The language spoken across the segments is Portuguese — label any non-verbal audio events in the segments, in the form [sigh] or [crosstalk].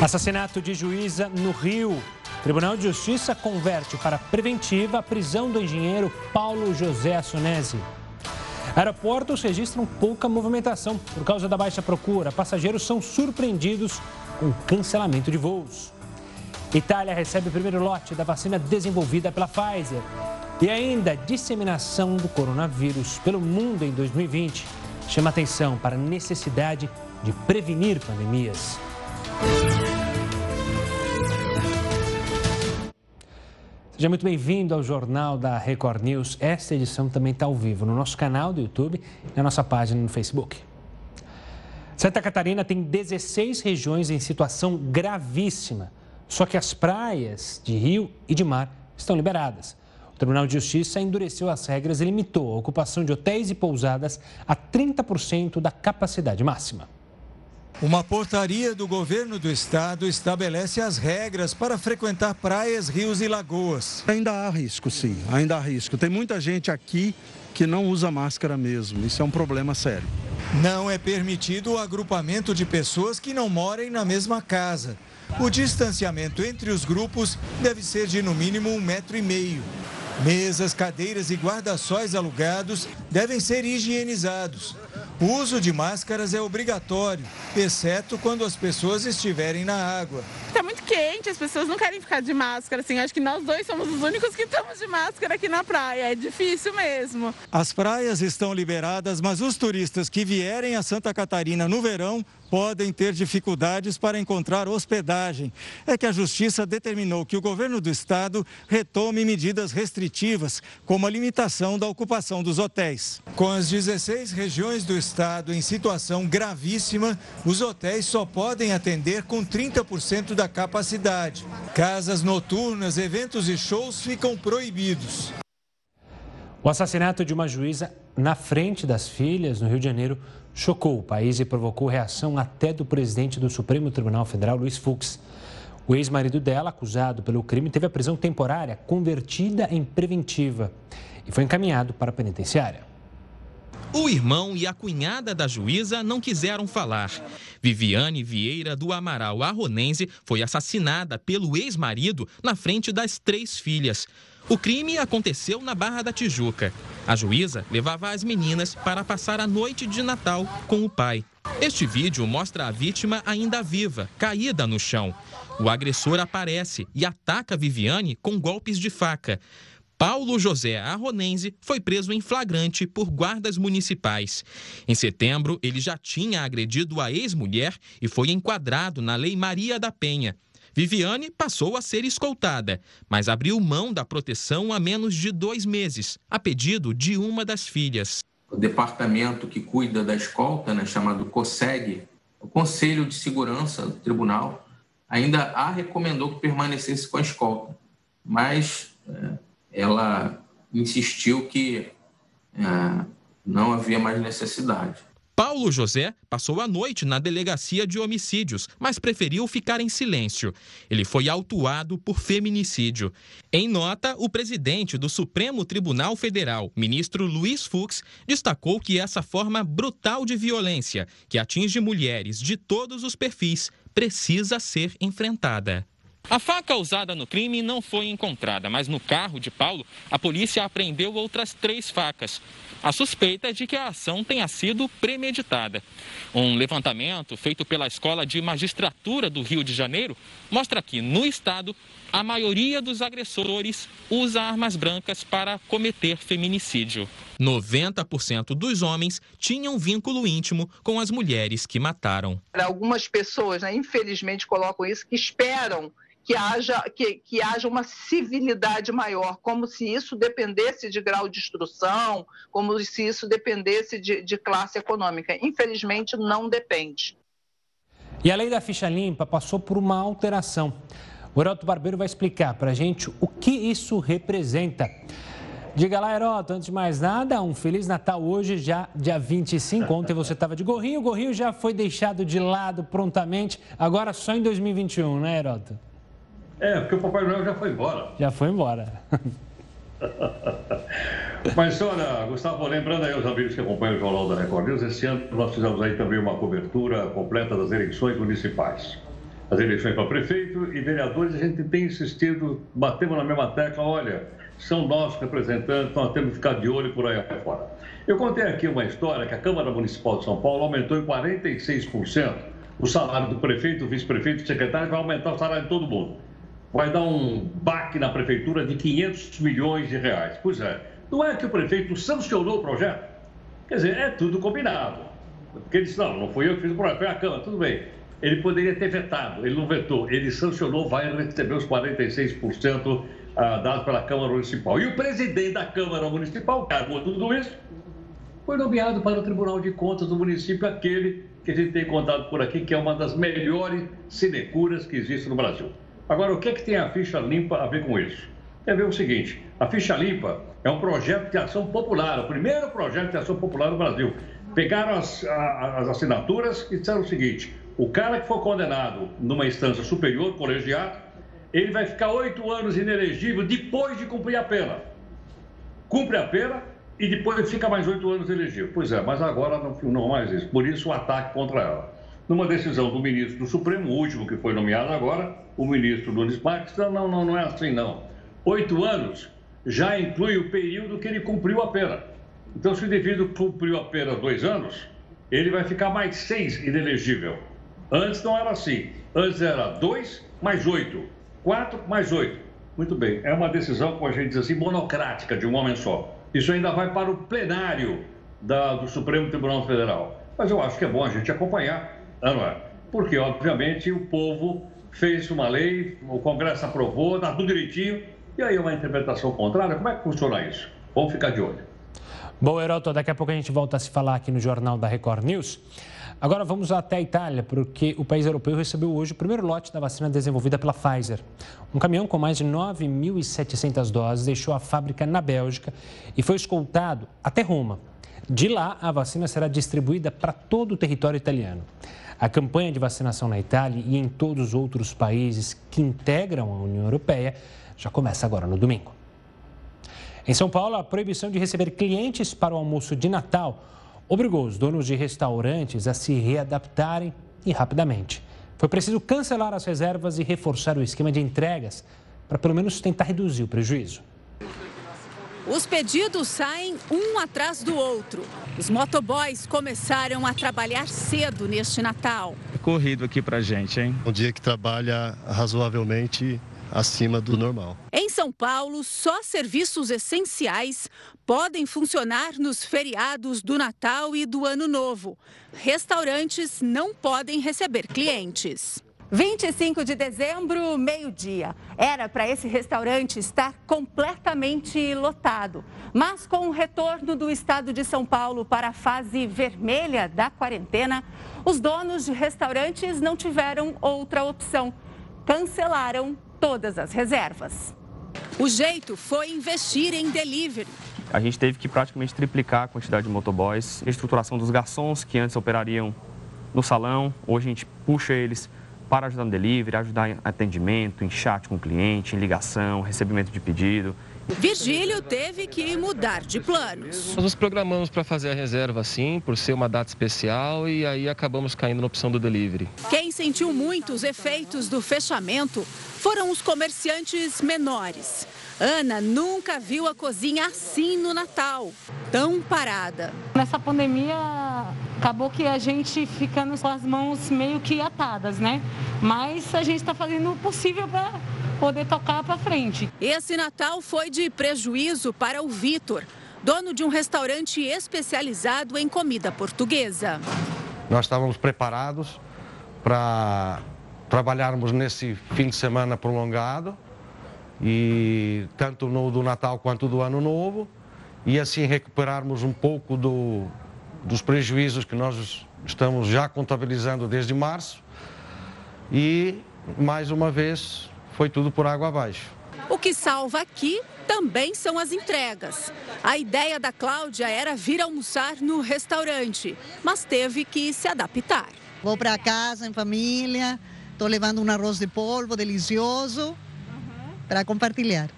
Assassinato de juíza no Rio. Tribunal de Justiça converte para preventiva a prisão do engenheiro Paulo José Assunese. Aeroportos registram pouca movimentação por causa da baixa procura. Passageiros são surpreendidos com cancelamento de voos. Itália recebe o primeiro lote da vacina desenvolvida pela Pfizer. E ainda a disseminação do coronavírus pelo mundo em 2020 chama atenção para a necessidade de prevenir pandemias. Seja muito bem-vindo ao Jornal da Record News. Esta edição também está ao vivo no nosso canal do YouTube e na nossa página no Facebook. Santa Catarina tem 16 regiões em situação gravíssima, só que as praias de rio e de mar estão liberadas. O Tribunal de Justiça endureceu as regras e limitou a ocupação de hotéis e pousadas a 30% da capacidade máxima. Uma portaria do governo do estado estabelece as regras para frequentar praias, rios e lagoas. Ainda há risco, sim, ainda há risco. Tem muita gente aqui que não usa máscara mesmo. Isso é um problema sério. Não é permitido o agrupamento de pessoas que não morem na mesma casa. O distanciamento entre os grupos deve ser de no mínimo um metro e meio. Mesas, cadeiras e guarda-sóis alugados devem ser higienizados. O uso de máscaras é obrigatório, exceto quando as pessoas estiverem na água. Está muito quente, as pessoas não querem ficar de máscara. Assim, acho que nós dois somos os únicos que estamos de máscara aqui na praia. É difícil mesmo. As praias estão liberadas, mas os turistas que vierem a Santa Catarina no verão podem ter dificuldades para encontrar hospedagem. É que a Justiça determinou que o governo do estado retome medidas restritivas, como a limitação da ocupação dos hotéis. Com as 16 regiões do estado em situação gravíssima, os hotéis só podem atender com 30% da capacidade. Casas noturnas, eventos e shows ficam proibidos. O assassinato de uma juíza na frente das filhas, no Rio de Janeiro, chocou o país e provocou reação até do presidente do Supremo Tribunal Federal, Luiz Fux. O ex-marido dela, acusado pelo crime, teve a prisão temporária convertida em preventiva e foi encaminhado para a penitenciária. O irmão e a cunhada da juíza não quiseram falar. Viviane Vieira do Amaral Arronense foi assassinada pelo ex-marido na frente das três filhas. O crime aconteceu na Barra da Tijuca. A juíza levava as meninas para passar a noite de Natal com o pai. Este vídeo mostra a vítima ainda viva, caída no chão. O agressor aparece e ataca Viviane com golpes de faca. Paulo José Arronense foi preso em flagrante por guardas municipais. Em setembro, ele já tinha agredido a ex-mulher e foi enquadrado na Lei Maria da Penha. Viviane passou a ser escoltada, mas abriu mão da proteção há menos de dois meses, a pedido de uma das filhas. O departamento que cuida da escolta, né, chamado COSEG, o Conselho de Segurança do Tribunal, ainda a recomendou que permanecesse com a escolta, mas é, ela insistiu que é, não havia mais necessidade. Paulo José passou a noite na delegacia de homicídios, mas preferiu ficar em silêncio. Ele foi autuado por feminicídio. Em nota, o presidente do Supremo Tribunal Federal, ministro Luiz Fux, destacou que essa forma brutal de violência, que atinge mulheres de todos os perfis, precisa ser enfrentada. A faca usada no crime não foi encontrada, mas no carro de Paulo, a polícia apreendeu outras três facas. A suspeita é de que a ação tenha sido premeditada. Um levantamento feito pela Escola de Magistratura do Rio de Janeiro mostra que, no estado, a maioria dos agressores usa armas brancas para cometer feminicídio. 90% dos homens tinham vínculo íntimo com as mulheres que mataram. Algumas pessoas, né, infelizmente, colocam isso, que esperam que haja, que, que haja uma civilidade maior, como se isso dependesse de grau de instrução, como se isso dependesse de, de classe econômica. Infelizmente, não depende. E a lei da ficha limpa passou por uma alteração. O Heroto Barbeiro vai explicar para a gente o que isso representa. Diga lá, Heroto, antes de mais nada, um Feliz Natal hoje, já dia 25. Ontem você estava de gorrinho, o gorrinho já foi deixado de lado prontamente, agora só em 2021, né, Heroto? É, porque o Papai Noel já foi embora. [laughs] Já foi embora. Mas olha, Gustavo, lembrando aí aos amigos que acompanham o Jornal da Record News, esse ano nós fizemos aí também uma cobertura completa das eleições municipais. as eleições para prefeito e vereadores, a gente tem insistido, batemos na mesma tecla, olha, são nossos representantes, nós temos que ficar de olho por aí fora. Eu contei aqui uma história que a Câmara Municipal de São Paulo aumentou em 46% o salário do prefeito, vice-prefeito e secretário, vai aumentar o salário de todo mundo. Vai dar um baque na prefeitura de 500 milhões de reais. Pois é, não é que o prefeito sancionou o projeto? Quer dizer, é tudo combinado. Porque ele disse, não, não fui eu que fiz o projeto, foi a Câmara, tudo bem. Ele poderia ter vetado, ele não vetou, ele sancionou, vai receber os 46% ah, dados pela Câmara Municipal. E o presidente da Câmara Municipal, que armou tudo isso, foi nomeado para o Tribunal de Contas do município, aquele que a gente tem contado por aqui, que é uma das melhores sinecuras que existe no Brasil. Agora, o que, é que tem a ficha limpa a ver com isso? É ver o seguinte: a ficha limpa é um projeto de ação popular, o primeiro projeto de ação popular no Brasil. Pegaram as, as assinaturas e disseram o seguinte: o cara que for condenado numa instância superior, colegiado, ele vai ficar oito anos inelegível depois de cumprir a pena. Cumpre a pena e depois fica mais oito anos elegível. Pois é, mas agora não, não mais isso. Por isso o ataque contra ela. Numa decisão do ministro do Supremo, o último que foi nomeado agora, o ministro Nunes Marques, não, não, não, não é assim não. Oito anos já inclui o período que ele cumpriu a pena. Então, se o indivíduo cumpriu a pena dois anos, ele vai ficar mais seis inelegível. Antes não era assim. Antes era dois mais oito. Quatro mais oito. Muito bem. É uma decisão, como a gente diz assim, monocrática de um homem só. Isso ainda vai para o plenário da, do Supremo Tribunal Federal. Mas eu acho que é bom a gente acompanhar, não é? Porque, obviamente, o povo fez uma lei, o Congresso aprovou, está tudo direitinho, e aí uma interpretação contrária. Como é que funciona isso? Vamos ficar de olho. Bom, Heroto, daqui a pouco a gente volta a se falar aqui no Jornal da Record News. Agora vamos até a Itália, porque o país europeu recebeu hoje o primeiro lote da vacina desenvolvida pela Pfizer. Um caminhão com mais de 9.700 doses deixou a fábrica na Bélgica e foi escoltado até Roma. De lá, a vacina será distribuída para todo o território italiano. A campanha de vacinação na Itália e em todos os outros países que integram a União Europeia já começa agora no domingo. Em São Paulo, a proibição de receber clientes para o almoço de Natal obrigou os donos de restaurantes a se readaptarem e rapidamente. Foi preciso cancelar as reservas e reforçar o esquema de entregas para pelo menos tentar reduzir o prejuízo. Os pedidos saem um atrás do outro. Os motoboys começaram a trabalhar cedo neste Natal. Corrido aqui pra gente, hein? Um dia que trabalha razoavelmente acima do normal. Em São Paulo, só serviços essenciais podem funcionar nos feriados do Natal e do Ano Novo. Restaurantes não podem receber clientes. 25 de dezembro, meio-dia. Era para esse restaurante estar completamente lotado. Mas com o retorno do estado de São Paulo para a fase vermelha da quarentena, os donos de restaurantes não tiveram outra opção. Cancelaram todas as reservas. O jeito foi investir em delivery. A gente teve que praticamente triplicar a quantidade de motoboys, a estruturação dos garçons que antes operariam no salão, hoje a gente puxa eles para ajudar no delivery, ajudar em atendimento, em chat com o cliente, em ligação, recebimento de pedido. Virgílio teve que mudar de planos. Nós nos programamos para fazer a reserva sim, por ser uma data especial e aí acabamos caindo na opção do delivery. Quem sentiu muito os efeitos do fechamento foram os comerciantes menores. Ana nunca viu a cozinha assim no Natal, tão parada. Nessa pandemia, acabou que a gente ficando com as mãos meio que atadas, né? Mas a gente está fazendo o possível para poder tocar para frente. Esse Natal foi de prejuízo para o Vitor, dono de um restaurante especializado em comida portuguesa. Nós estávamos preparados para trabalharmos nesse fim de semana prolongado, e tanto no do Natal quanto do Ano Novo, e assim recuperarmos um pouco do, dos prejuízos que nós estamos já contabilizando desde março. E, mais uma vez, foi tudo por água abaixo. O que salva aqui também são as entregas. A ideia da Cláudia era vir almoçar no restaurante, mas teve que se adaptar. Vou para casa em família, estou levando um arroz de polvo delicioso. Para compartilhar.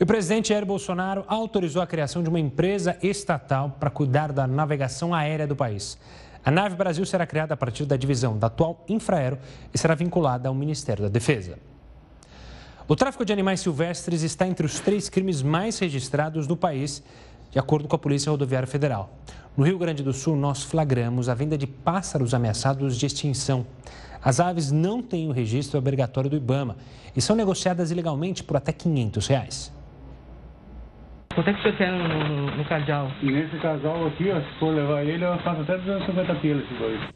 o presidente Jair Bolsonaro autorizou a criação de uma empresa estatal para cuidar da navegação aérea do país. A nave Brasil será criada a partir da divisão da atual Infraero e será vinculada ao Ministério da Defesa. O tráfico de animais silvestres está entre os três crimes mais registrados no país, de acordo com a Polícia Rodoviária Federal. No Rio Grande do Sul, nós flagramos a venda de pássaros ameaçados de extinção. As aves não têm o registro obrigatório do IBAMA e são negociadas ilegalmente por até 500 reais. Quanto é que você quer no, no, no casal? Nesse casal aqui, ó, se for levar ele, eu faço até 250 quilos.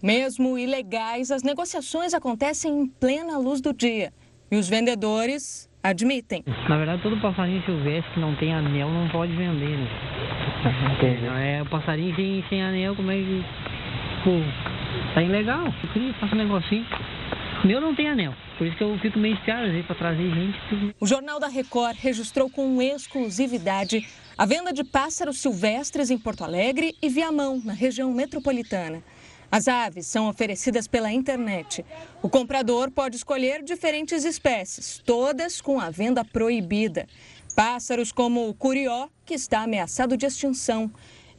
Mesmo ilegais, as negociações acontecem em plena luz do dia. E os vendedores admitem. Na verdade, todo passarinho silvestre que não tem anel não pode vender, né? É, o passarinho sem, sem anel, como é que... Tá ilegal. Eu queria fazer um negocinho. Meu não tem anel. Por isso que eu fico meio espiado aí para trazer gente. O Jornal da Record registrou com exclusividade a venda de pássaros silvestres em Porto Alegre e Viamão, na região metropolitana. As aves são oferecidas pela internet. O comprador pode escolher diferentes espécies, todas com a venda proibida. Pássaros como o curió, que está ameaçado de extinção.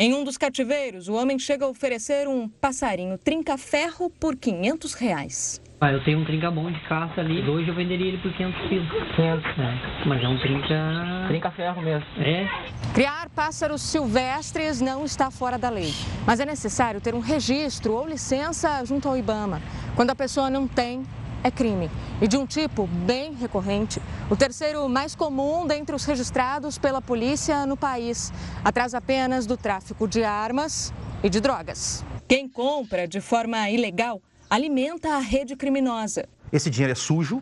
Em um dos cativeiros, o homem chega a oferecer um passarinho trinca-ferro por 500 reais. Ah, eu tenho um trinca bom de caça ali. Hoje eu venderia ele por 500 quilos. 500, é. Mas é um trinca... Trinca-ferro mesmo. É. Criar pássaros silvestres não está fora da lei. Mas é necessário ter um registro ou licença junto ao IBAMA. Quando a pessoa não tem, é crime. E de um tipo bem recorrente. O terceiro mais comum dentre os registrados pela polícia no país. Atrás apenas do tráfico de armas e de drogas. Quem compra de forma ilegal alimenta a rede criminosa. Esse dinheiro é sujo,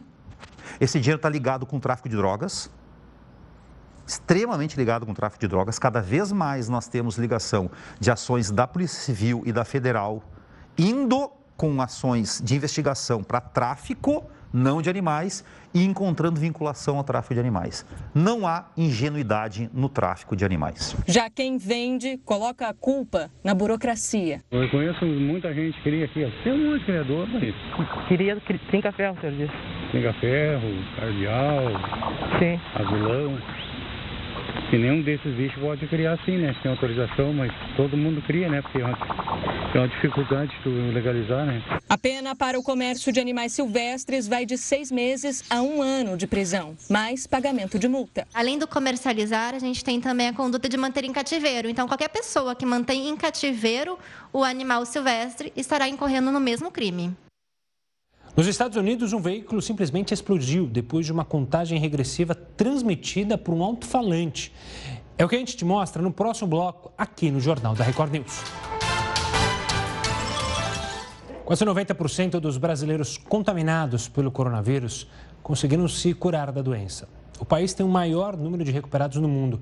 esse dinheiro está ligado com o tráfico de drogas, extremamente ligado com o tráfico de drogas. Cada vez mais nós temos ligação de ações da Polícia Civil e da Federal indo com ações de investigação para tráfico, não de animais, e encontrando vinculação ao tráfico de animais. Não há ingenuidade no tráfico de animais. Já quem vende coloca a culpa na burocracia. Eu conheço muita gente que queria aqui, tem um monte de criador, mas... Queria trinca-ferro, senhor disse. Trinca-ferro, cardeal, Sim. azulão. Que nenhum desses bichos pode criar assim, né? Sem autorização, mas todo mundo cria, né? Porque é uma, é uma dificuldade de legalizar, né? A pena para o comércio de animais silvestres vai de seis meses a um ano de prisão, mais pagamento de multa. Além do comercializar, a gente tem também a conduta de manter em cativeiro. Então, qualquer pessoa que mantém em cativeiro o animal silvestre estará incorrendo no mesmo crime. Nos Estados Unidos, um veículo simplesmente explodiu depois de uma contagem regressiva transmitida por um alto-falante. É o que a gente te mostra no próximo bloco, aqui no Jornal da Record News. Quase 90% dos brasileiros contaminados pelo coronavírus conseguiram se curar da doença. O país tem o maior número de recuperados no mundo.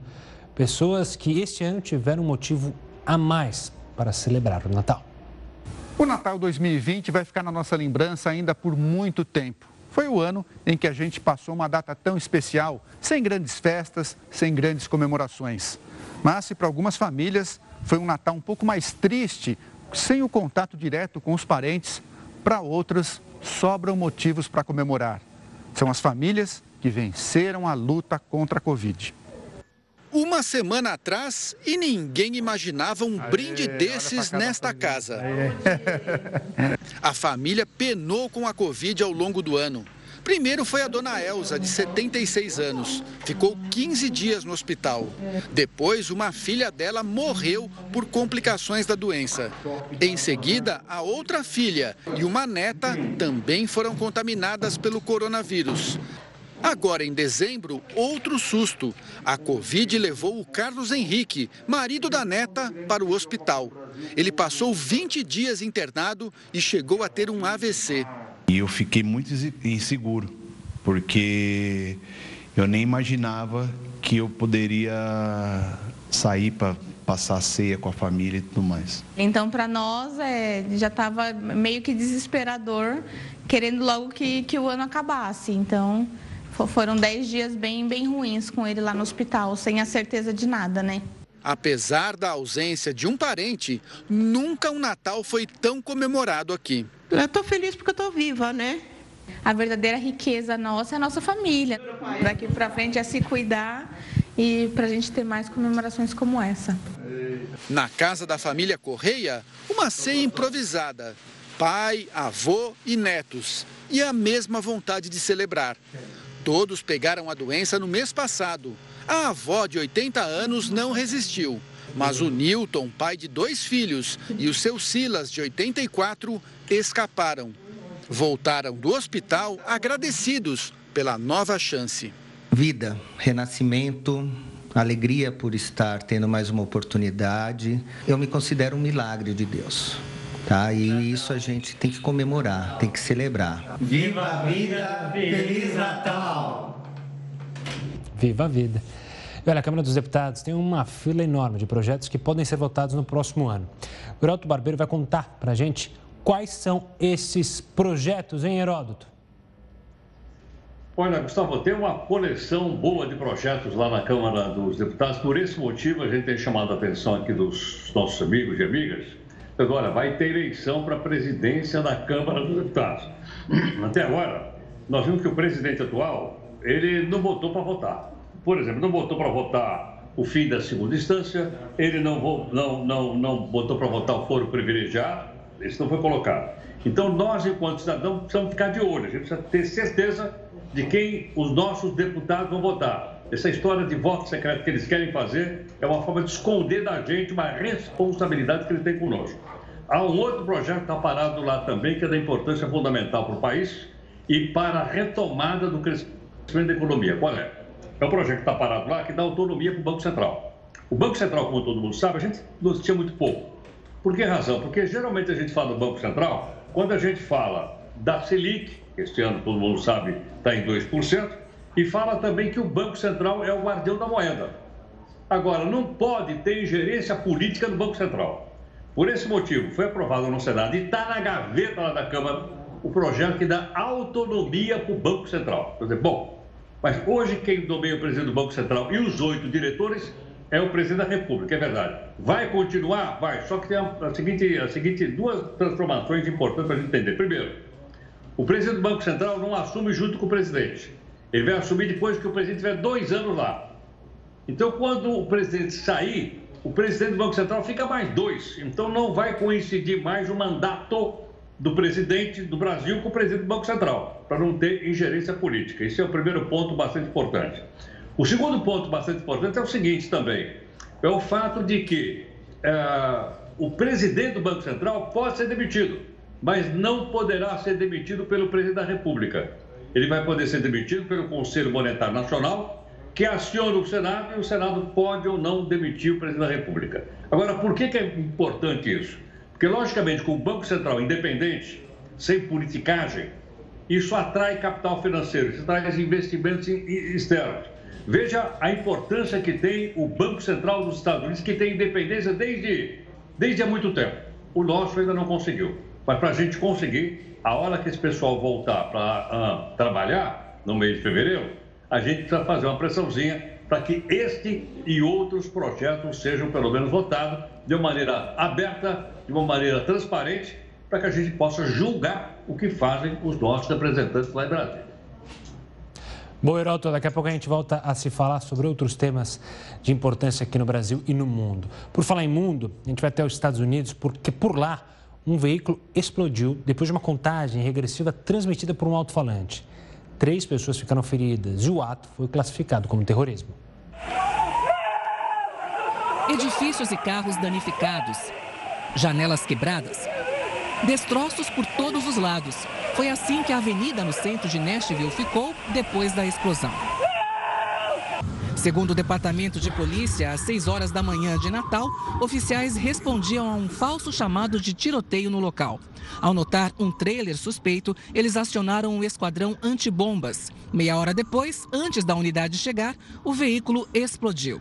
Pessoas que este ano tiveram um motivo a mais para celebrar o Natal. O Natal 2020 vai ficar na nossa lembrança ainda por muito tempo. Foi o ano em que a gente passou uma data tão especial, sem grandes festas, sem grandes comemorações. Mas se para algumas famílias foi um Natal um pouco mais triste, sem o contato direto com os parentes, para outras sobram motivos para comemorar. São as famílias que venceram a luta contra a Covid. Uma semana atrás e ninguém imaginava um brinde desses nesta casa. A família penou com a Covid ao longo do ano. Primeiro foi a dona Elza, de 76 anos. Ficou 15 dias no hospital. Depois, uma filha dela morreu por complicações da doença. Em seguida, a outra filha e uma neta também foram contaminadas pelo coronavírus. Agora, em dezembro, outro susto. A Covid levou o Carlos Henrique, marido da neta, para o hospital. Ele passou 20 dias internado e chegou a ter um AVC. E eu fiquei muito inseguro, porque eu nem imaginava que eu poderia sair para passar a ceia com a família e tudo mais. Então, para nós, é, já estava meio que desesperador, querendo logo que, que o ano acabasse. Então, foram dez dias bem, bem ruins com ele lá no hospital, sem a certeza de nada, né? Apesar da ausência de um parente, nunca um Natal foi tão comemorado aqui. Eu estou feliz porque eu estou viva, né? A verdadeira riqueza nossa é a nossa família. Daqui para frente é se cuidar e para a gente ter mais comemorações como essa. Na casa da família Correia, uma ceia improvisada. Pai, avô e netos. E a mesma vontade de celebrar. Todos pegaram a doença no mês passado. A avó de 80 anos não resistiu. Mas o Newton, pai de dois filhos, e o seu Silas, de 84, escaparam. Voltaram do hospital agradecidos pela nova chance. Vida, renascimento, alegria por estar tendo mais uma oportunidade. Eu me considero um milagre de Deus. Tá? E isso a gente tem que comemorar, tem que celebrar. Viva a vida, Feliz Natal! Viva a vida! Olha, a Câmara dos Deputados tem uma fila enorme de projetos que podem ser votados no próximo ano. O Heródoto Barbeiro vai contar para a gente quais são esses projetos em Heródoto. Olha, Gustavo, tem uma coleção boa de projetos lá na Câmara dos Deputados. Por esse motivo, a gente tem chamado a atenção aqui dos nossos amigos e amigas. Agora, vai ter eleição para a presidência da Câmara dos Deputados. Até agora, nós vimos que o presidente atual, ele não votou para votar. Por exemplo, não votou para votar o fim da segunda instância, ele não, não, não, não votou para votar o foro privilegiado, isso não foi colocado. Então, nós, enquanto cidadãos, precisamos ficar de olho, a gente precisa ter certeza de quem os nossos deputados vão votar. Essa história de voto secreto que eles querem fazer é uma forma de esconder da gente uma responsabilidade que eles têm conosco. Há um outro projeto que está parado lá também, que é da importância fundamental para o país e para a retomada do crescimento da economia. Qual é? É um projeto que está parado lá que dá autonomia para o Banco Central. O Banco Central, como todo mundo sabe, a gente noticia muito pouco. Por que razão? Porque geralmente a gente fala do Banco Central quando a gente fala da Selic, este ano todo mundo sabe está em 2%, e fala também que o Banco Central é o guardião da moeda. Agora, não pode ter ingerência política no Banco Central. Por esse motivo, foi aprovado no Senado e está na gaveta lá da Câmara o projeto que dá autonomia para o Banco Central. Quer dizer, bom, mas hoje quem nomeia o presidente do Banco Central e os oito diretores é o presidente da República, é verdade. Vai continuar? Vai. Só que tem a, a seguinte, a seguinte duas transformações importantes para a gente entender. Primeiro, o presidente do Banco Central não assume junto com o presidente. Ele vai assumir depois que o presidente tiver dois anos lá. Então, quando o presidente sair, o presidente do Banco Central fica mais dois. Então, não vai coincidir mais o mandato do presidente do Brasil com o presidente do Banco Central, para não ter ingerência política. Esse é o primeiro ponto bastante importante. O segundo ponto bastante importante é o seguinte também: é o fato de que é, o presidente do Banco Central pode ser demitido mas não poderá ser demitido pelo presidente da República. Ele vai poder ser demitido pelo Conselho Monetário Nacional, que aciona o Senado e o Senado pode ou não demitir o presidente da República. Agora, por que, que é importante isso? Porque, logicamente, com o Banco Central independente, sem politicagem, isso atrai capital financeiro, isso traz investimentos externos. Veja a importância que tem o Banco Central dos Estados Unidos, que tem independência desde, desde há muito tempo. O nosso ainda não conseguiu. Mas para a gente conseguir, a hora que esse pessoal voltar para uh, trabalhar, no mês de fevereiro, a gente precisa fazer uma pressãozinha para que este e outros projetos sejam pelo menos votados de uma maneira aberta, de uma maneira transparente, para que a gente possa julgar o que fazem os nossos representantes lá em Brasília. Bom, Heroto, daqui a pouco a gente volta a se falar sobre outros temas de importância aqui no Brasil e no mundo. Por falar em mundo, a gente vai até os Estados Unidos, porque por lá um veículo explodiu depois de uma contagem regressiva transmitida por um alto-falante. Três pessoas ficaram feridas e o ato foi classificado como terrorismo. Edifícios e carros danificados, janelas quebradas, destroços por todos os lados. Foi assim que a avenida no centro de Nashville ficou depois da explosão. Segundo o Departamento de Polícia, às 6 horas da manhã de Natal, oficiais respondiam a um falso chamado de tiroteio no local. Ao notar um trailer suspeito, eles acionaram o esquadrão antibombas. Meia hora depois, antes da unidade chegar, o veículo explodiu.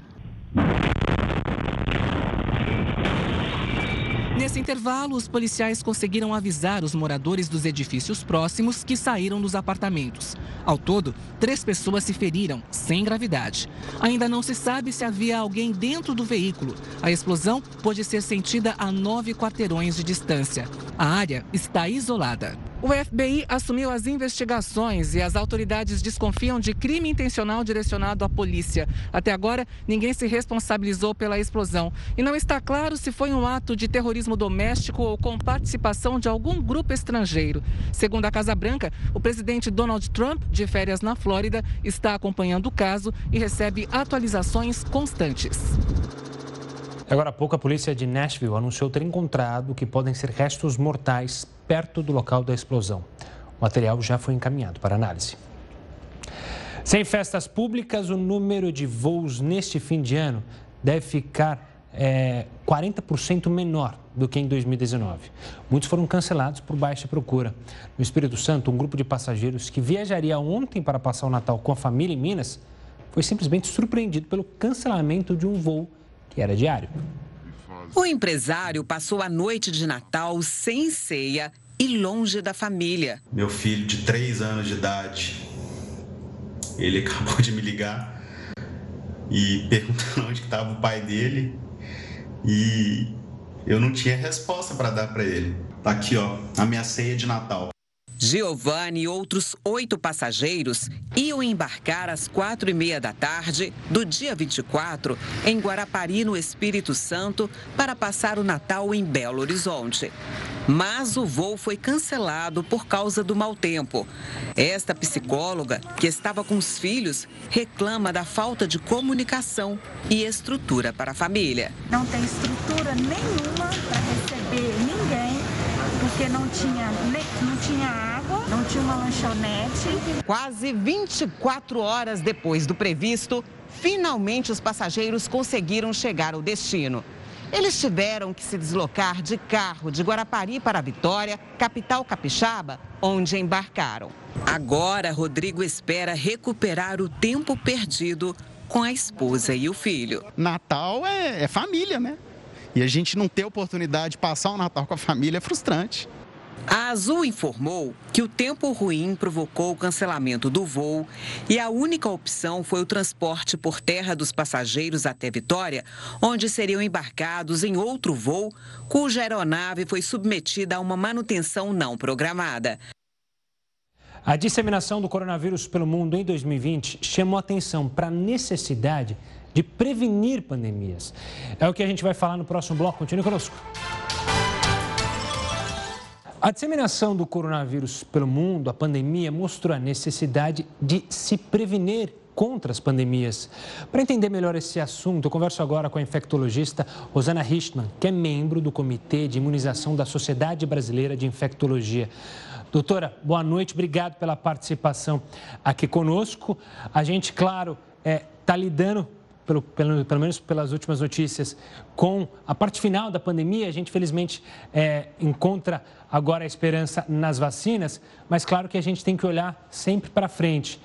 Nesse intervalo, os policiais conseguiram avisar os moradores dos edifícios próximos que saíram dos apartamentos. Ao todo, três pessoas se feriram, sem gravidade. Ainda não se sabe se havia alguém dentro do veículo. A explosão pôde ser sentida a nove quarteirões de distância. A área está isolada. O FBI assumiu as investigações e as autoridades desconfiam de crime intencional direcionado à polícia. Até agora, ninguém se responsabilizou pela explosão. E não está claro se foi um ato de terrorismo doméstico ou com participação de algum grupo estrangeiro. Segundo a Casa Branca, o presidente Donald Trump, de férias na Flórida, está acompanhando o caso e recebe atualizações constantes. Agora há pouco, a polícia de Nashville anunciou ter encontrado que podem ser restos mortais perto do local da explosão. O material já foi encaminhado para análise. Sem festas públicas, o número de voos neste fim de ano deve ficar é, 40% menor do que em 2019. Muitos foram cancelados por baixa procura. No Espírito Santo, um grupo de passageiros que viajaria ontem para passar o Natal com a família em Minas foi simplesmente surpreendido pelo cancelamento de um voo que era diário. O empresário passou a noite de Natal sem ceia e longe da família. Meu filho de três anos de idade, ele [laughs] acabou de me ligar e perguntando onde estava o pai dele e eu não tinha resposta para dar para ele. Tá aqui, ó, a minha ceia de Natal. Giovanni e outros oito passageiros iam embarcar às quatro e meia da tarde do dia 24 em Guarapari, no Espírito Santo, para passar o Natal em Belo Horizonte. Mas o voo foi cancelado por causa do mau tempo. Esta psicóloga, que estava com os filhos, reclama da falta de comunicação e estrutura para a família. Não tem estrutura nenhuma para receber porque não tinha, não tinha água, não tinha uma lanchonete. Quase 24 horas depois do previsto, finalmente os passageiros conseguiram chegar ao destino. Eles tiveram que se deslocar de carro de Guarapari para Vitória, capital capixaba, onde embarcaram. Agora, Rodrigo espera recuperar o tempo perdido com a esposa e o filho. Natal é, é família, né? E a gente não ter oportunidade de passar o Natal com a família é frustrante. A Azul informou que o tempo ruim provocou o cancelamento do voo e a única opção foi o transporte por terra dos passageiros até Vitória, onde seriam embarcados em outro voo, cuja aeronave foi submetida a uma manutenção não programada. A disseminação do coronavírus pelo mundo em 2020 chamou atenção para a necessidade de prevenir pandemias. É o que a gente vai falar no próximo bloco. Continue conosco. A disseminação do coronavírus pelo mundo, a pandemia, mostrou a necessidade de se prevenir contra as pandemias. Para entender melhor esse assunto, eu converso agora com a infectologista Rosana Richman, que é membro do Comitê de Imunização da Sociedade Brasileira de Infectologia. Doutora, boa noite, obrigado pela participação aqui conosco. A gente, claro, está é, tá lidando pelo, pelo, pelo menos pelas últimas notícias, com a parte final da pandemia. A gente, felizmente, é, encontra agora a esperança nas vacinas, mas claro que a gente tem que olhar sempre para frente.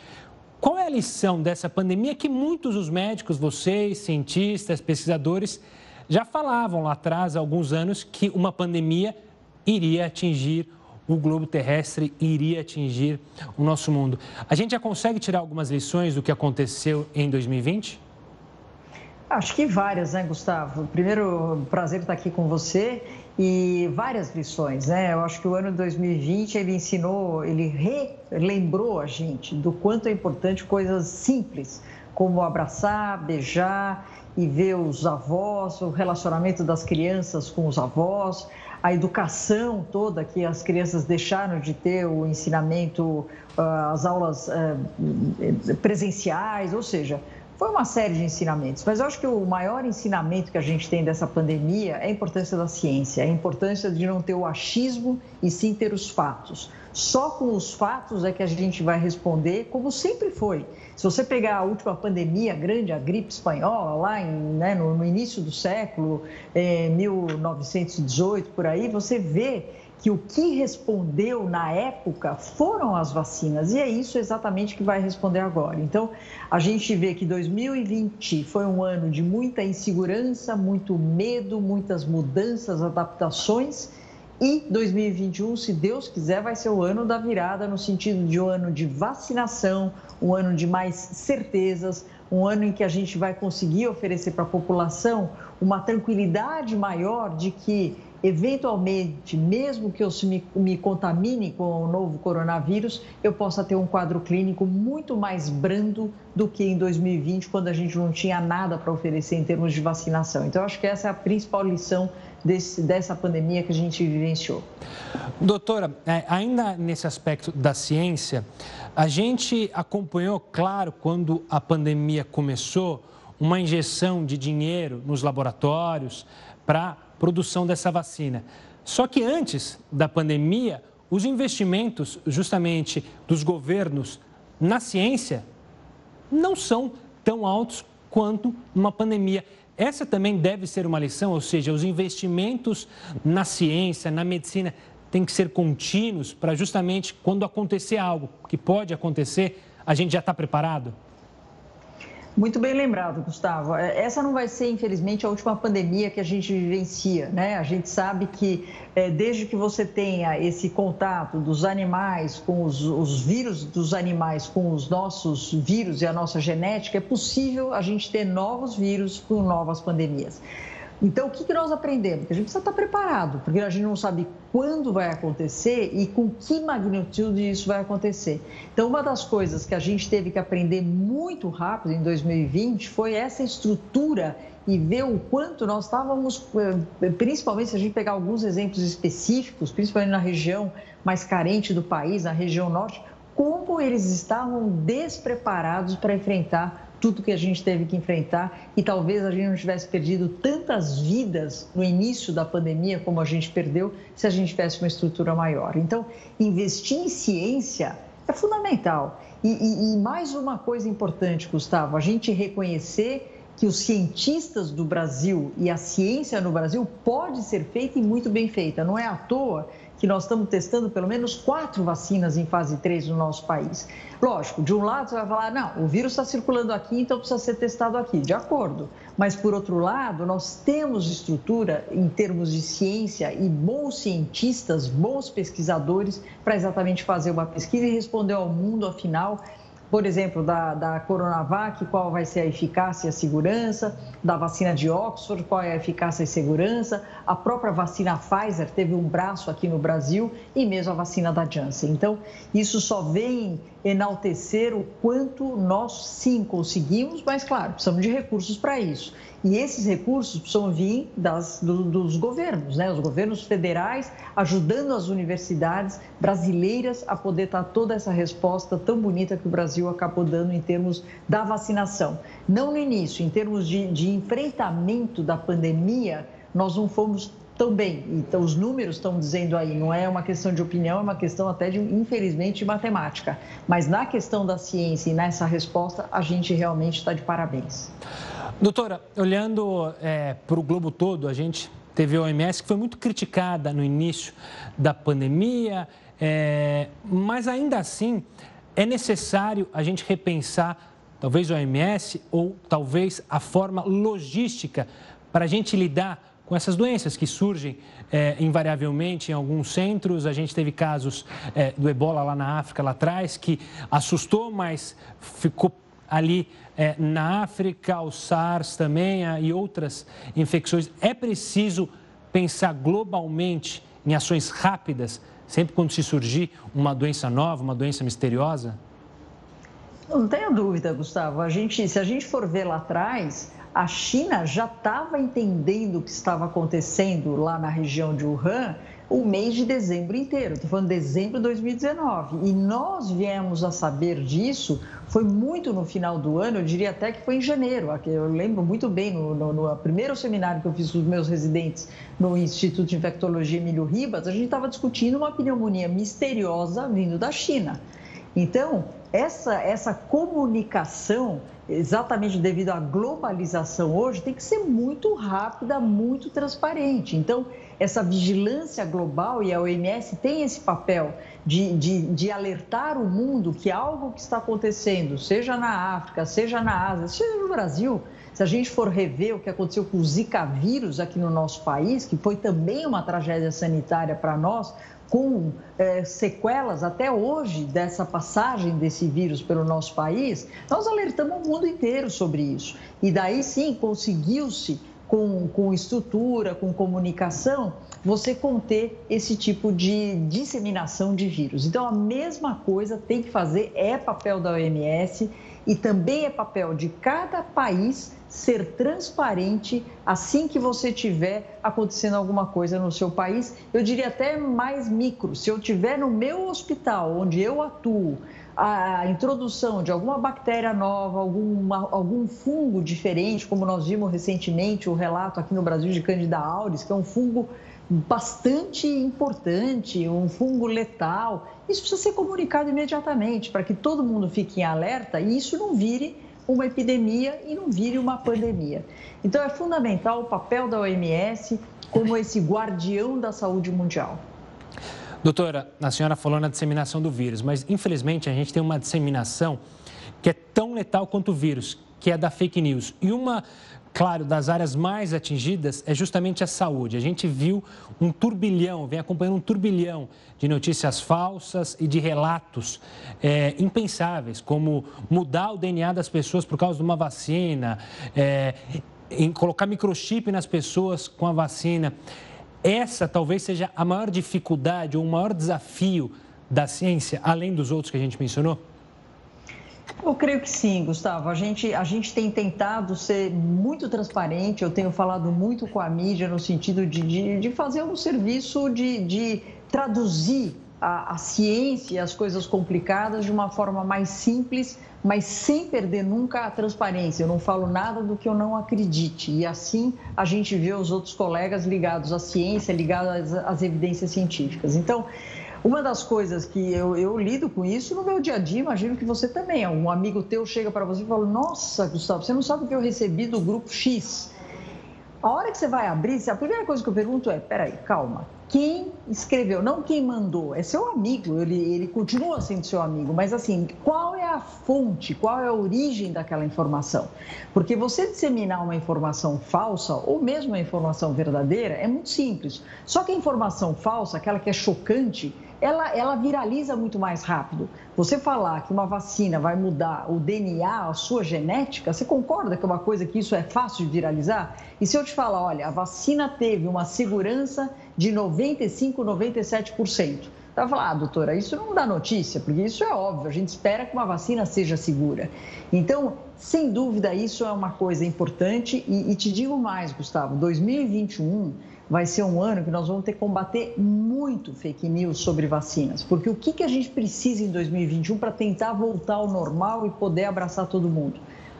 Qual é a lição dessa pandemia que muitos dos médicos, vocês, cientistas, pesquisadores, já falavam lá atrás, há alguns anos, que uma pandemia iria atingir o globo terrestre iria atingir o nosso mundo. A gente já consegue tirar algumas lições do que aconteceu em 2020? Acho que várias, né, Gustavo? Primeiro, prazer estar aqui com você e várias lições, né? Eu acho que o ano de 2020 ele ensinou, ele relembrou a gente do quanto é importante coisas simples, como abraçar, beijar e ver os avós, o relacionamento das crianças com os avós, a educação toda que as crianças deixaram de ter, o ensinamento, ah, as aulas ah, presenciais, ou seja, foi uma série de ensinamentos, mas eu acho que o maior ensinamento que a gente tem dessa pandemia é a importância da ciência, a importância de não ter o achismo e sim ter os fatos. Só com os fatos é que a gente vai responder como sempre foi. Se você pegar a última pandemia grande, a gripe espanhola, lá em, né, no, no, início do século, eh, 1918, por aí, você vê que o que respondeu na época foram as vacinas, e é isso exatamente que vai responder agora. Então, a gente vê que 2020 foi um ano de muita insegurança, muito medo, muitas mudanças, adaptações, e 2021, se Deus quiser, vai ser o ano da virada, no sentido de um ano de vacinação, um ano de mais certezas, um ano em que a gente vai conseguir oferecer para a população uma tranquilidade maior de que eventualmente, mesmo que eu me, me contamine com o novo coronavírus, eu possa ter um quadro clínico muito mais brando do que em 2020, quando a gente não tinha nada para oferecer em termos de vacinação. Então, acho que essa é a principal lição desse, dessa pandemia que a gente vivenciou. Doutora, é, ainda nesse aspecto da ciência, a gente acompanhou, claro, quando a pandemia começou, uma injeção de dinheiro nos laboratórios para produção dessa vacina. Só que antes da pandemia, os investimentos justamente dos governos na ciência não são tão altos quanto numa pandemia. Essa também deve ser uma lição, ou seja, os investimentos na ciência, na medicina, têm que ser contínuos para justamente quando acontecer algo que pode acontecer, a gente já está preparado? Muito bem lembrado, Gustavo. É, essa não vai ser, infelizmente, a última pandemia que a gente vivencia, né? A gente sabe que é, desde que você tenha esse contato dos animais com os, os, vírus dos animais com os nossos vírus e a nossa genética, é possível a gente ter novos vírus com novas pandemias. Então, o que, nós aprendemos? Que a gente precisa estar preparado, porque a gente não sabe quando vai acontecer e com que magnitude isso vai acontecer. Então, uma das coisas que a gente teve que aprender muito rápido em 2020 foi essa estrutura e ver o quanto nós estávamos, eh, principalmente se a gente pegar alguns exemplos específicos, principalmente na região mais carente do país, na região norte, como eles estavam despreparados para enfrentar tudo que a gente teve que enfrentar e talvez a gente não tivesse perdido tantas vidas no início da pandemia como a gente perdeu se a gente tivesse uma estrutura maior. Então, investir em ciência é fundamental. E, e, e mais uma coisa importante, Gustavo, a gente reconhecer que os cientistas do Brasil e a ciência no Brasil pode ser feita e muito bem feita. Não é à toa que nós estamos testando pelo menos quatro vacinas em fase 3 no nosso país. Lógico, de um lado você vai falar, não, o vírus está circulando aqui, então precisa ser testado aqui. De acordo. Mas, por outro lado, nós temos estrutura em termos de ciência e bons cientistas, bons pesquisadores para exatamente fazer uma pesquisa e responder ao mundo, afinal, por exemplo, da, da Coronavac, qual vai ser a eficácia e a segurança, da vacina de Oxford, qual é a eficácia e segurança, a própria vacina Pfizer teve um braço aqui no Brasil e mesmo a vacina da Janssen. Então, isso só vem enaltecer o quanto nós sim conseguimos, mas claro, precisamos de recursos para isso. E esses recursos precisam vir das, do, dos governos, né? os governos federais ajudando as universidades brasileiras a poder dar toda essa resposta tão bonita que o Brasil acabou dando em termos da vacinação. Não no início, em termos de, de enfrentamento da pandemia, nós não fomos tão bem. Então, os números estão dizendo aí, não é uma questão de opinião, é uma questão até de, infelizmente, matemática. Mas na questão da ciência e nessa resposta, a gente realmente está de parabéns. Doutora, olhando é, para o globo todo, a gente teve a OMS que foi muito criticada no início da pandemia, é, mas ainda assim é necessário a gente repensar, talvez a OMS ou talvez a forma logística para a gente lidar com essas doenças que surgem é, invariavelmente em alguns centros. A gente teve casos é, do ebola lá na África, lá atrás, que assustou, mas ficou ali é, na África, o SARS também e outras infecções. É preciso pensar globalmente em ações rápidas, sempre quando se surgir uma doença nova, uma doença misteriosa? Não tenha dúvida, Gustavo. A gente, se a gente for ver lá atrás, a China já estava entendendo o que estava acontecendo lá na região de Wuhan o mês de dezembro inteiro, estou falando de dezembro de 2019. E nós viemos a saber disso, foi muito no final do ano, eu diria até que foi em janeiro. Eu lembro muito bem, no, no, no primeiro seminário que eu fiz com os meus residentes no Instituto de Infectologia Emílio Ribas, a gente estava discutindo uma pneumonia misteriosa vindo da China. Então, essa, essa comunicação, exatamente devido à globalização hoje, tem que ser muito rápida, muito transparente. Então, essa vigilância global, e a OMS tem esse papel de, de, de, alertar o mundo que algo que está acontecendo, seja na África, seja na Ásia, seja no Brasil, se a gente for rever o que aconteceu com o Zika vírus aqui no nosso país, que foi também uma tragédia sanitária para nós, com é, sequelas até hoje dessa passagem desse vírus pelo nosso país, nós alertamos o mundo inteiro sobre isso. E daí sim conseguiu-se com, com estrutura, com comunicação, você conter esse tipo de disseminação de vírus. Então, a mesma coisa tem que fazer, é papel da OMS e também é papel de cada país ser transparente assim que você tiver acontecendo alguma coisa no seu país. Eu diria até mais micro. Se eu tiver no meu hospital, onde eu atuo, a introdução de alguma bactéria nova, alguma, algum fungo diferente, como nós vimos recentemente o relato aqui no Brasil de Candida auris, que é um fungo bastante importante, um fungo letal. Isso precisa ser comunicado imediatamente para que todo mundo fique em alerta e isso não vire uma epidemia e não vire uma pandemia. Então é fundamental o papel da OMS como esse guardião da saúde mundial. Doutora, a senhora falou na disseminação do vírus, mas infelizmente a gente tem uma disseminação que é tão letal quanto o vírus, que é da fake news. E uma, claro, das áreas mais atingidas é justamente a saúde. A gente viu um turbilhão, vem acompanhando um turbilhão de notícias falsas e de relatos é, impensáveis, como mudar o DNA das pessoas por causa de uma vacina, é, em colocar microchip nas pessoas com a vacina. Essa talvez seja a maior dificuldade ou o maior desafio da ciência, além dos outros que a gente mencionou? Eu creio que sim, Gustavo. A gente, a gente tem tentado ser muito transparente, eu tenho falado muito com a mídia no sentido de, de, de fazer um serviço de, de traduzir a, a ciência e as coisas complicadas de uma forma mais simples, mas sem perder nunca a transparência. Eu não falo nada do que eu não acredite. E assim a gente vê os outros colegas ligados à ciência, ligados às, às evidências científicas. Então, uma das coisas que eu, eu, lido com isso no meu dia a dia, imagino que você também. Um amigo teu chega para você e fala: Nossa, Gustavo, você não sabe o que eu recebi do grupo X. A hora que você vai abrir, a primeira coisa que eu pergunto é: Peraí, calma quem escreveu, não quem mandou, é seu amigo, ele, ele continua sendo seu amigo, mas assim, qual é a fonte, qual é a origem daquela informação? Porque você disseminar uma informação falsa ou mesmo uma informação verdadeira é muito simples. Só que a informação falsa, aquela que é chocante, ela, ela viraliza muito mais rápido. Você falar que uma vacina vai mudar o DNA, a sua genética, você concorda que é uma coisa que isso é fácil de viralizar? E se eu te falar, olha, a vacina teve uma segurança de 95, 97%. Tá falar, ah, doutora, isso não dá notícia, porque isso é óbvio, a gente espera que uma vacina seja segura. Então, sem dúvida, isso é uma coisa importante. E, e te digo mais, Gustavo: 2021 vai ser um ano que nós vamos ter que combater muito fake news sobre vacinas. Porque o que, que a gente precisa em 2021 para tentar voltar ao normal e poder abraçar todo mundo?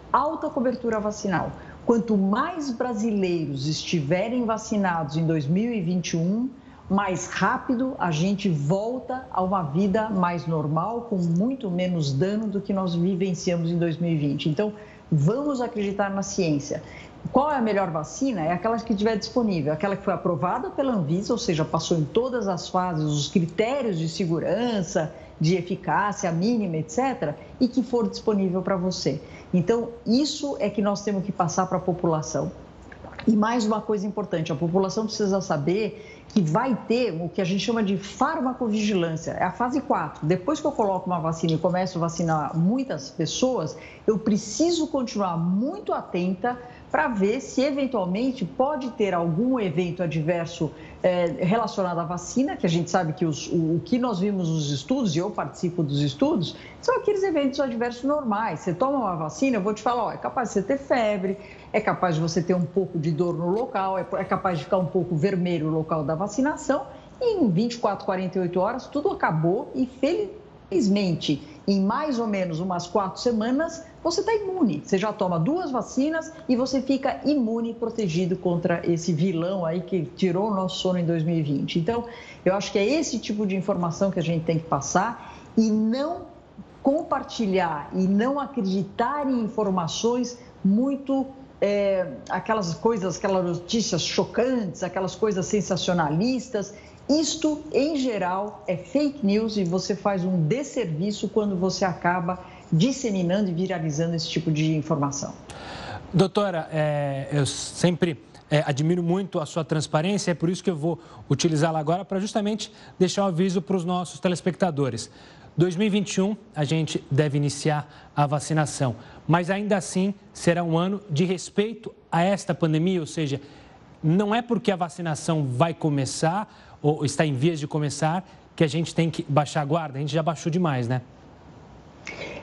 Alta cobertura vacinal. Quanto mais brasileiros estiverem vacinados em 2021, mais rápido a gente volta a uma vida mais normal, com muito menos dano do que nós vivenciamos em 2020. Então, vamos acreditar na ciência. Qual é a melhor vacina? É aquela que estiver disponível, aquela que foi aprovada pela Anvisa, ou seja, passou em todas as fases, os critérios de segurança, de eficácia mínima, etc., e que for disponível para você. Então, isso é que nós temos que passar para a população. E mais uma coisa importante: a população precisa saber que vai ter o que a gente chama de farmacovigilância, é a fase 4. Depois que eu coloco uma vacina e começo a vacinar muitas pessoas, eu preciso continuar muito atenta para ver se eventualmente pode ter algum evento adverso é, relacionado à vacina, que a gente sabe que os, o, o, que nós vimos nos estudos, e eu participo dos estudos, são aqueles eventos adversos normais. Você toma uma vacina, eu vou te falar, ó, é capaz de você ter febre, é capaz de você ter um pouco de dor no local, é, é capaz de ficar um pouco vermelho o local da vacinação, e em 24, 48 horas tudo acabou e felizmente em mais ou menos umas quatro semanas, você está imune. Você já toma duas vacinas e você fica imune, protegido contra esse vilão aí que tirou o nosso sono em 2020. Então, eu acho que é esse tipo de informação que a gente tem que passar e não compartilhar e não acreditar em informações muito é, aquelas coisas, aquelas notícias chocantes, aquelas coisas sensacionalistas isto, em geral, é fake news e você faz um desserviço quando você acaba disseminando e viralizando esse tipo de informação. Doutora, é, eu sempre é, admiro muito a sua transparência, é por isso que eu vou utilizá-la agora para justamente deixar um aviso para os nossos telespectadores. 2021 a gente deve iniciar a vacinação, mas ainda assim será um ano de respeito a esta pandemia, ou seja, não é porque a vacinação vai começar ou está em vias de começar que a gente tem que baixar a guarda. A gente já baixou demais, né?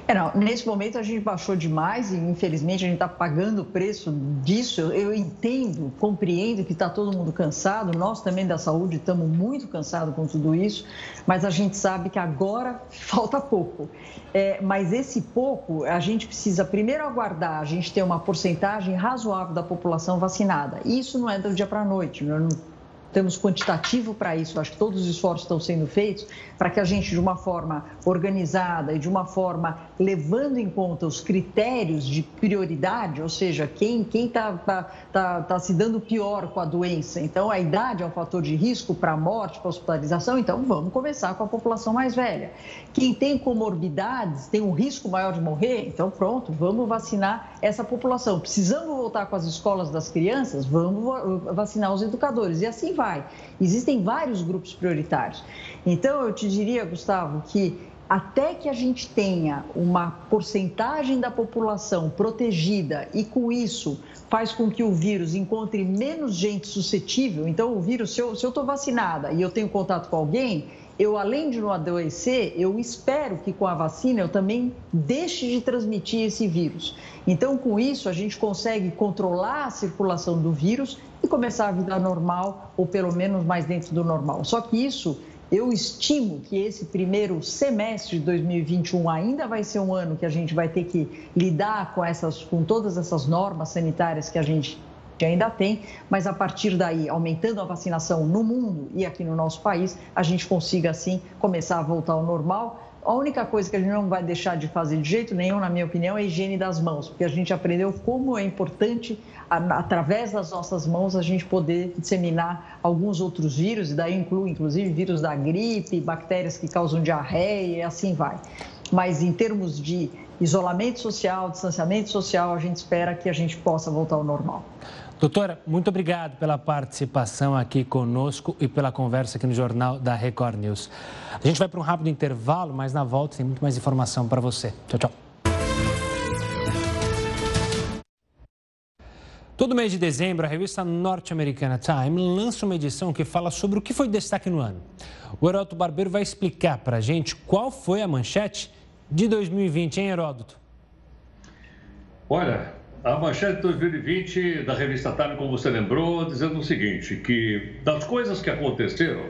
É, não, nesse momento a gente baixou demais e infelizmente a gente está pagando o preço disso. Eu entendo, compreendo que está todo mundo cansado, nós também da saúde estamos muito cansados com tudo isso, mas a gente sabe que agora [laughs] falta pouco. É, mas esse pouco a gente precisa primeiro aguardar a gente ter uma porcentagem razoável da população vacinada. Isso não é do dia para a noite, não temos quantitativo para isso, acho que todos os esforços estão sendo feitos para que a gente, de uma forma organizada e de uma forma levando em conta os critérios de prioridade, ou seja, quem está tá, tá, tá se dando pior com a doença. Então, a idade é um fator de risco para a morte, para a hospitalização, então vamos começar com a população mais velha. Quem tem comorbidades, tem um risco maior de morrer, então pronto, vamos vacinar essa população. Precisamos voltar com as escolas das crianças, vamos vacinar os educadores. E assim vai. Existem vários grupos prioritários. Então, eu te diria, Gustavo, que até que a gente tenha uma porcentagem da população protegida e com isso faz com que o vírus encontre menos gente suscetível. Então, o vírus, se eu estou vacinada e eu tenho contato com alguém, eu, além de não adoecer, eu espero que com a vacina eu também deixe de transmitir esse vírus. Então, com isso, a gente consegue controlar a circulação do vírus e começar a vida normal, ou pelo menos mais dentro do normal. Só que isso, eu estimo que esse primeiro semestre de 2021 ainda vai ser um ano que a gente vai ter que lidar com, essas, com todas essas normas sanitárias que a gente que ainda tem, mas a partir daí, aumentando a vacinação no mundo e aqui no nosso país, a gente consiga assim começar a voltar ao normal. A única coisa que a gente não vai deixar de fazer de jeito nenhum, na minha opinião, é a higiene das mãos, porque a gente aprendeu como é importante, através das nossas mãos, a gente poder disseminar alguns outros vírus, e daí inclui, inclusive, vírus da gripe, bactérias que causam diarreia e assim vai. Mas em termos de isolamento social, distanciamento social, a gente espera que a gente possa voltar ao normal. Doutora, muito obrigado pela participação aqui conosco e pela conversa aqui no Jornal da Record News. A gente vai para um rápido intervalo, mas na volta tem muito mais informação para você. Tchau, tchau. Todo mês de dezembro, a revista norte-americana Time lança uma edição que fala sobre o que foi destaque no ano. O Heródoto Barbeiro vai explicar para a gente qual foi a manchete de 2020, hein, Heródoto? Olha, a manchete de 2020 da revista Time, como você lembrou, dizendo o seguinte, que das coisas que aconteceram,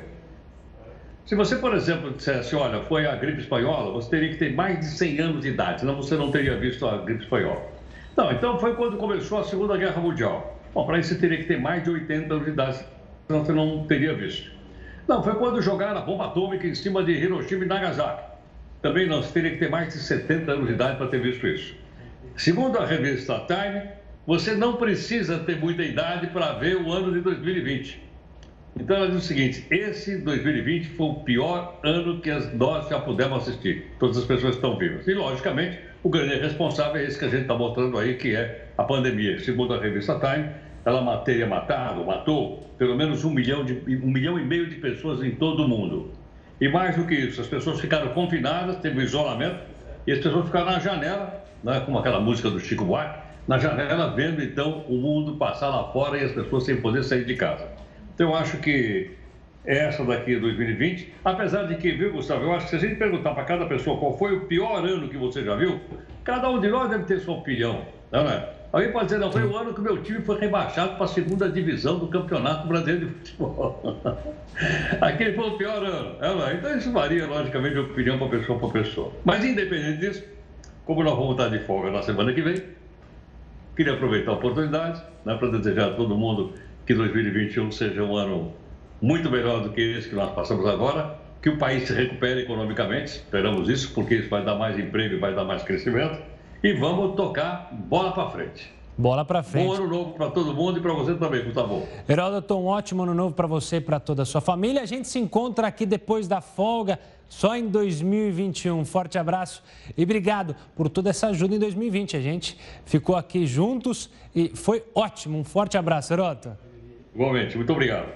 se você, por exemplo, dissesse, olha, foi a gripe espanhola, você teria que ter mais de 100 anos de idade, senão você não teria visto a gripe espanhola. Não, então foi quando começou a Segunda Guerra Mundial. Bom, para isso você teria que ter mais de 80 anos de idade, senão você não teria visto. Não, foi quando jogaram a bomba atômica em cima de Hiroshima e Nagasaki. Também não, você teria que ter mais de 70 anos de idade para ter visto isso. Segundo a revista Time, você não precisa ter muita idade para ver o ano de 2020. Então ela diz o seguinte: esse 2020 foi o pior ano que nós já pudemos assistir. Todas as pessoas estão vivas. E, logicamente, o grande responsável é esse que a gente está mostrando aí, que é a pandemia. Segundo a revista Time, ela teria matado, matou pelo menos um milhão, de, um milhão e meio de pessoas em todo o mundo. E mais do que isso, as pessoas ficaram confinadas, teve um isolamento, e as pessoas ficaram na janela né, como aquela música do Chico Buarque, na janela vendo então o mundo passar lá fora e as pessoas sem poder sair de casa. Então eu acho que essa daqui é 2020, apesar de que, viu, Gustavo, eu acho que se a gente perguntar para cada pessoa qual foi o pior ano que você já viu, cada um de nós deve ter sua opinião, não é? Alguém pode dizer, não, foi o ano que o meu time foi rebaixado para a segunda divisão do Campeonato Brasileiro de Futebol. [laughs] Aquele foi o pior ano. É, então isso varia, logicamente, de opinião para pessoa para pessoa. Mas independente disso, como nós vamos estar de folga na semana que vem, queria aproveitar a oportunidade né, para desejar a todo mundo que 2021 seja um ano muito melhor do que esse que nós passamos agora, que o país se recupere economicamente, esperamos isso, porque isso vai dar mais emprego e vai dar mais crescimento, e vamos tocar bola para frente. Bola para frente. Bom ano novo para todo mundo e para você também, Gustavo. Heródoto, um ótimo ano novo para você e para toda a sua família. A gente se encontra aqui depois da folga, só em 2021. Forte abraço e obrigado por toda essa ajuda em 2020. A gente ficou aqui juntos e foi ótimo. Um forte abraço, Heródoto. Igualmente, muito obrigado.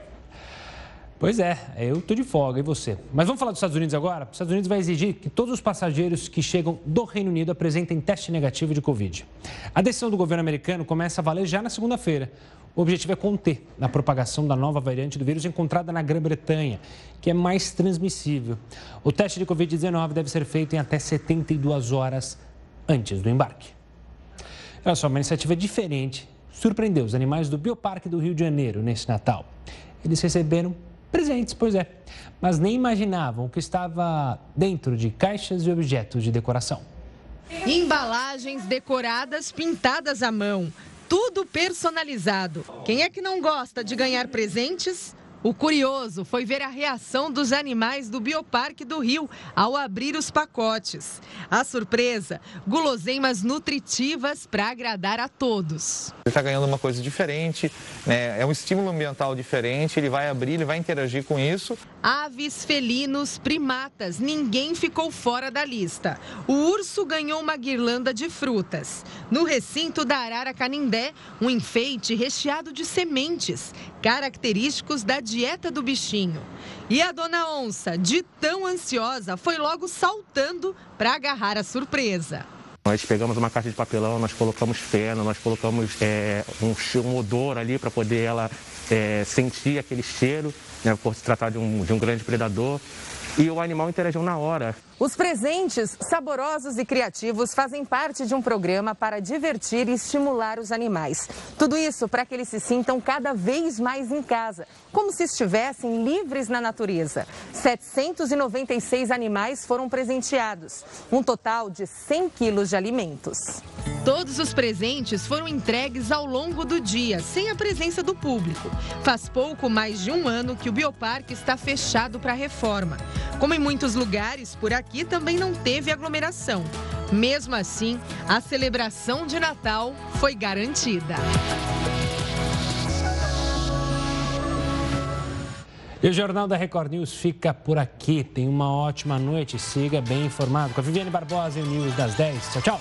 Pois é, eu tô de folga e você. Mas vamos falar dos Estados Unidos agora? Os Estados Unidos vai exigir que todos os passageiros que chegam do Reino Unido apresentem teste negativo de Covid. A decisão do governo americano começa a valer já na segunda-feira. O objetivo é conter a propagação da nova variante do vírus encontrada na Grã-Bretanha, que é mais transmissível. O teste de Covid-19 deve ser feito em até 72 horas antes do embarque. Olha só, uma iniciativa diferente surpreendeu os animais do Bioparque do Rio de Janeiro nesse Natal. Eles receberam presentes, pois é, mas nem imaginavam o que estava dentro de caixas e objetos de decoração. Embalagens decoradas pintadas à mão, tudo personalizado. Quem é que não gosta de ganhar presentes? O curioso foi ver a reação dos animais do Bioparque do Rio ao abrir os pacotes. A surpresa, guloseimas nutritivas para agradar a todos. Ele está ganhando uma coisa diferente, né? é um estímulo ambiental diferente, ele vai abrir, ele vai interagir com isso. Aves, felinos, primatas, ninguém ficou fora da lista. O urso ganhou uma guirlanda de frutas. No recinto da Arara Canindé, um enfeite recheado de sementes, característicos da dieta do bichinho. E a dona onça, de tão ansiosa, foi logo saltando para agarrar a surpresa. Nós pegamos uma caixa de papelão, nós colocamos feno, nós colocamos é, um, um, odor ali para poder ela é, sentir aquele cheiro, né, por se tratar de um, de um grande predador e o animal interagiu na hora. Os presentes saborosos e criativos fazem parte de um programa para divertir e estimular os animais. Tudo isso para que eles se sintam cada vez mais em casa, como se estivessem livres na natureza. 796 animais foram presenteados, um total de 100 quilos de alimentos. Todos os presentes foram entregues ao longo do dia, sem a presença do público. Faz pouco mais de um ano que o Bioparque está fechado para reforma. Como em muitos lugares, por aqui também não teve aglomeração. Mesmo assim, a celebração de Natal foi garantida. E o Jornal da Record News fica por aqui. Tenha uma ótima noite. Siga bem informado com a Viviane Barbosa e o News das 10. Tchau, tchau.